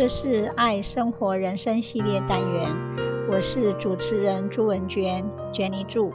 这是爱生活人生系列单元，我是主持人朱文娟，Jenny 朱。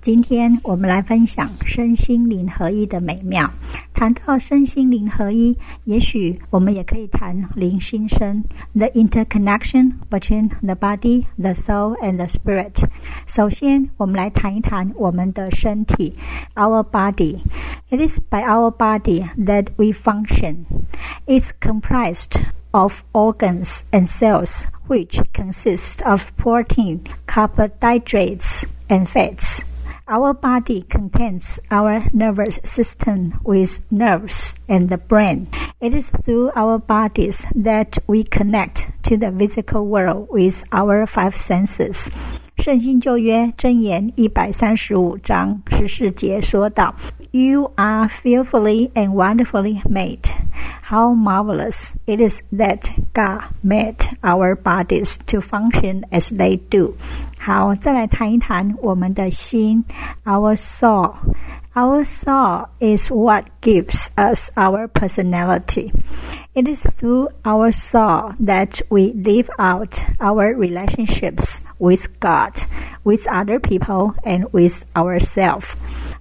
今天我们来分享身心灵合一的美妙。谈到身心灵合一，也许我们也可以谈灵心生 （the interconnection between the body, the soul, and the spirit）。首先，我们来谈一谈我们的身体 （our body）。It is by our body that we function. It's comprised of organs and cells, which consist of protein, carbohydrates, and fats. Our body contains our nervous system with nerves and the brain. It is through our bodies that we connect to the physical world with our five senses. 圣经旧约箴言一百三十五章十四节说道：“You are fearfully and wonderfully made. How marvelous it is that God made our bodies to function as they do.” 好，再来谈一谈我们的心，our soul。Our soul is what gives us our personality. It is through our soul that we live out our relationships with God, with other people, and with ourselves.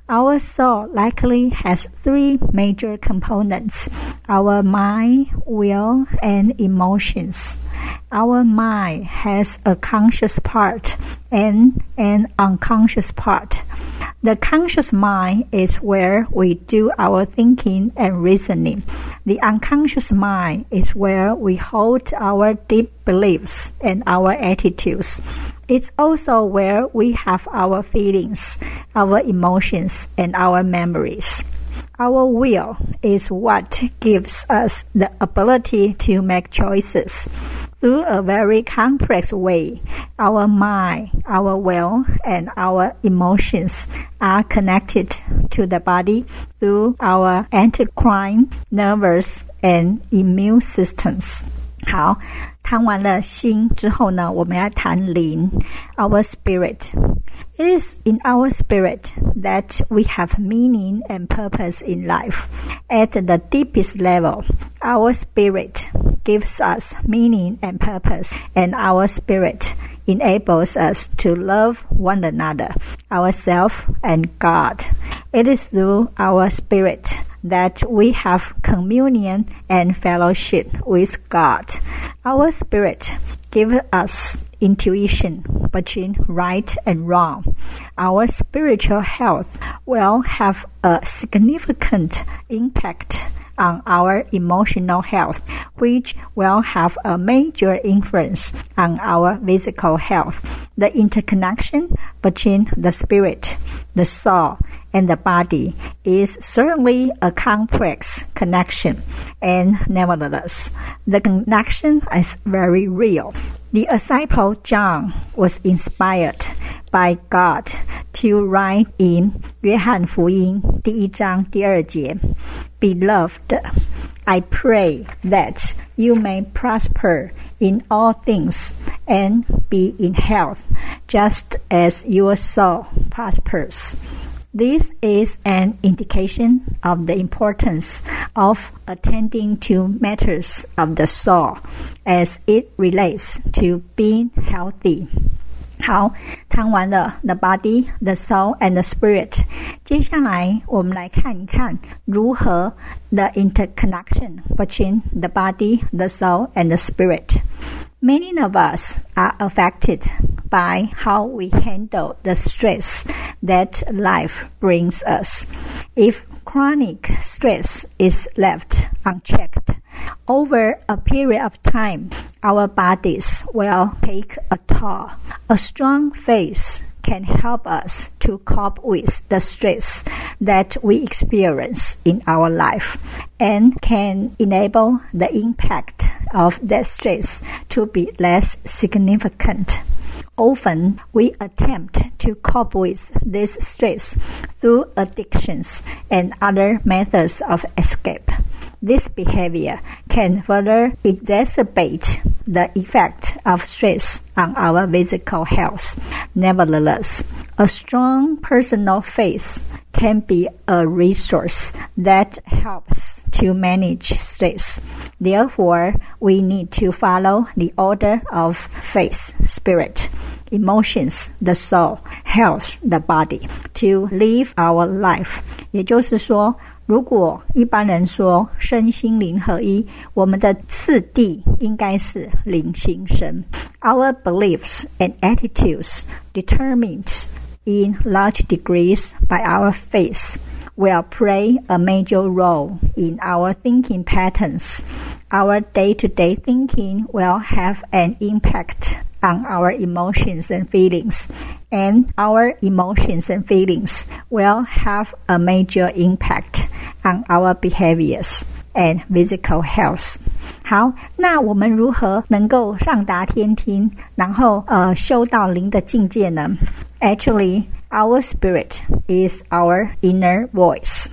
Our soul likely has three major components our mind, will, and emotions. Our mind has a conscious part and an unconscious part. The conscious mind is where we do our thinking and reasoning. The unconscious mind is where we hold our deep beliefs and our attitudes. It's also where we have our feelings, our emotions, and our memories. Our will is what gives us the ability to make choices through a very complex way. Our mind, our will, and our emotions are connected to the body through our endocrine, nervous, and immune systems. 好，谈完了心之后呢，我们要谈灵，our spirit。It is in our spirit that we have meaning and purpose in life. At the deepest level, our spirit gives us meaning and purpose, and our spirit enables us to love one another, ourselves, and God. It is through our spirit that we have communion and fellowship with God. Our spirit gives us intuition between right and wrong. Our spiritual health will have a significant impact on our emotional health, which will have a major influence on our physical health. The interconnection between the spirit, the soul, and the body is certainly a complex connection, and nevertheless, the connection is very real. The disciple John was inspired by God to write in 约翰福音第一章第二节，Beloved, I pray that you may prosper in all things and be in health, just as your soul prospers. This is an indication of the importance of attending to matters of the soul as it relates to being healthy. 好，谈完了 the body, the soul, and the spirit。接下来我们来看一看如何 the interconnection between the body, the soul, and the spirit。 Many of us are affected by how we handle the stress that life brings us. If chronic stress is left unchecked over a period of time, our bodies will take a toll. A strong face can help us to cope with the stress that we experience in our life and can enable the impact of that stress to be less significant. Often we attempt to cope with this stress through addictions and other methods of escape. this behavior can further exacerbate the effect of stress on our physical health. Nevertheless, a strong personal faith can be a resource that helps to manage stress. Therefore, we need to follow the order of faith, spirit, emotions, the soul, health, the body to live our life. 也就是说， 如果一般人说身心灵合一，我们的次第应该是灵心身。Our beliefs and attitudes determined in large degrees by our faith will play a major role in our thinking patterns. Our day to day thinking will have an impact on our emotions and feelings, and our emotions and feelings will have a major impact on our behaviors and physical health. 好，那我们如何能够上达天听，然后呃修到灵的境界呢？Actually, our spirit is our inner voice.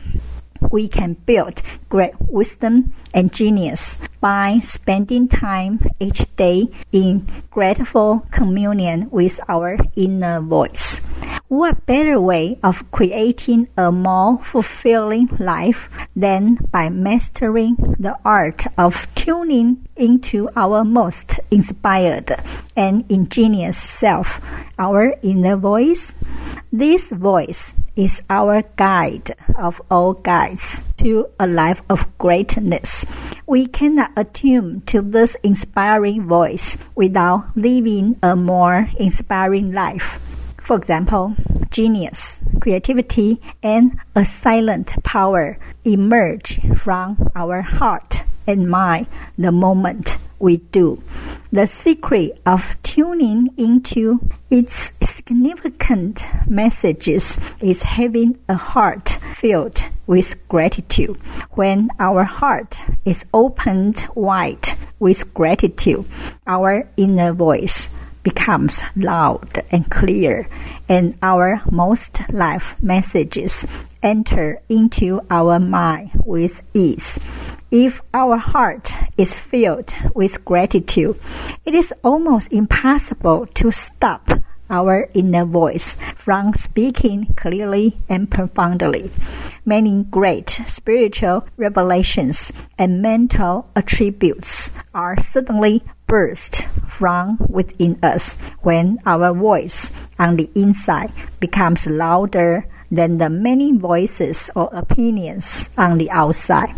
We can build great wisdom and genius by spending time each day in grateful communion with our inner voice. What better way of creating a more fulfilling life than by mastering the art of tuning into our most inspired and ingenious self, our inner voice? This voice is our guide of all guides to a life of greatness. We cannot attune to this inspiring voice without living a more inspiring life. For example, genius, creativity, and a silent power emerge from our heart and mind the moment we do. The secret of tuning into its significant messages is having a heart filled with gratitude. When our heart is opened wide with gratitude, our inner voice becomes loud and clear, and our most life messages enter into our mind with ease. If our heart is filled with gratitude, it is almost impossible to stop our inner voice from speaking clearly and profoundly. Many great spiritual revelations and mental attributes are suddenly burst from within us when our voice on the inside becomes louder than the many voices or opinions on the outside.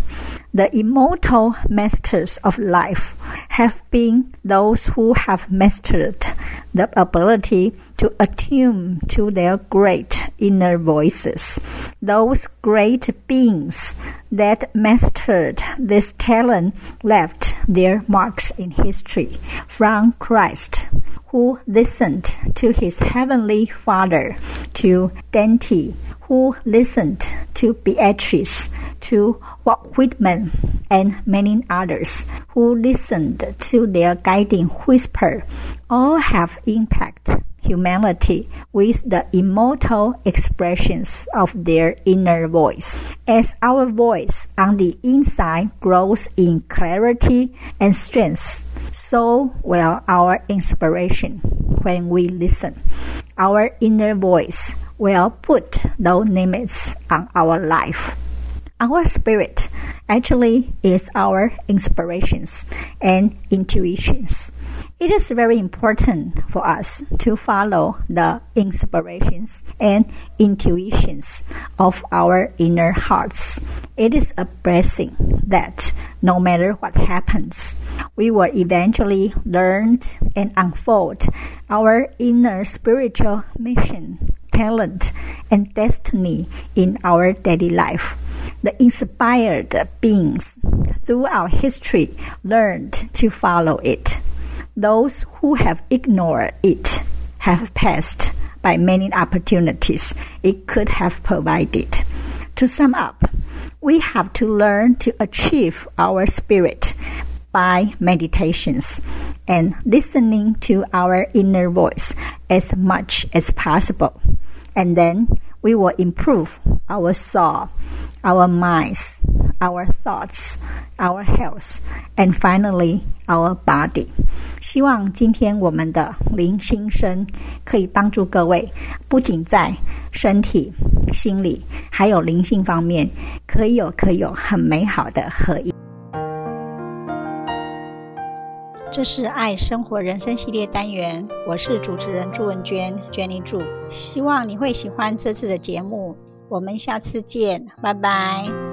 The immortal masters of life have been those who have mastered the ability to attune to their great inner voices. Those great beings that mastered this talent left their marks in history from Christ, who listened to his heavenly Father, to Dante, who listened to Beatrice, to Walt Whitman, and many others who listened to their guiding whisper, all have impact humanity with the immortal expressions of their inner voice. As our voice on the inside grows in clarity and strength, so will our inspiration when we listen. Our inner voice will put no limits on our life. Our spirit actually is our inspirations and intuitions. It is very important for us to follow the inspirations and intuitions of our inner hearts. It is a blessing that no matter what happens, we will eventually learn and unfold our inner spiritual mission, talent, and destiny in our daily life. The inspired beings throughout history learned to follow it. Those who have ignored it have passed by many opportunities it could have provided. To sum up, we have to learn to achieve our spirit by meditations and listening to our inner voice as much as possible. And then we will improve our soul, our minds, our thoughts, our health, and finally our body. 希望今天我们的灵心声可以帮助各位，不仅在身体、心理，还有灵性方面，可以有可以有很美好的合一。这是爱生活人生系列单元，我是主持人朱文娟，Jenny 朱，希望你会喜欢这次的节目，我们下次见，拜拜。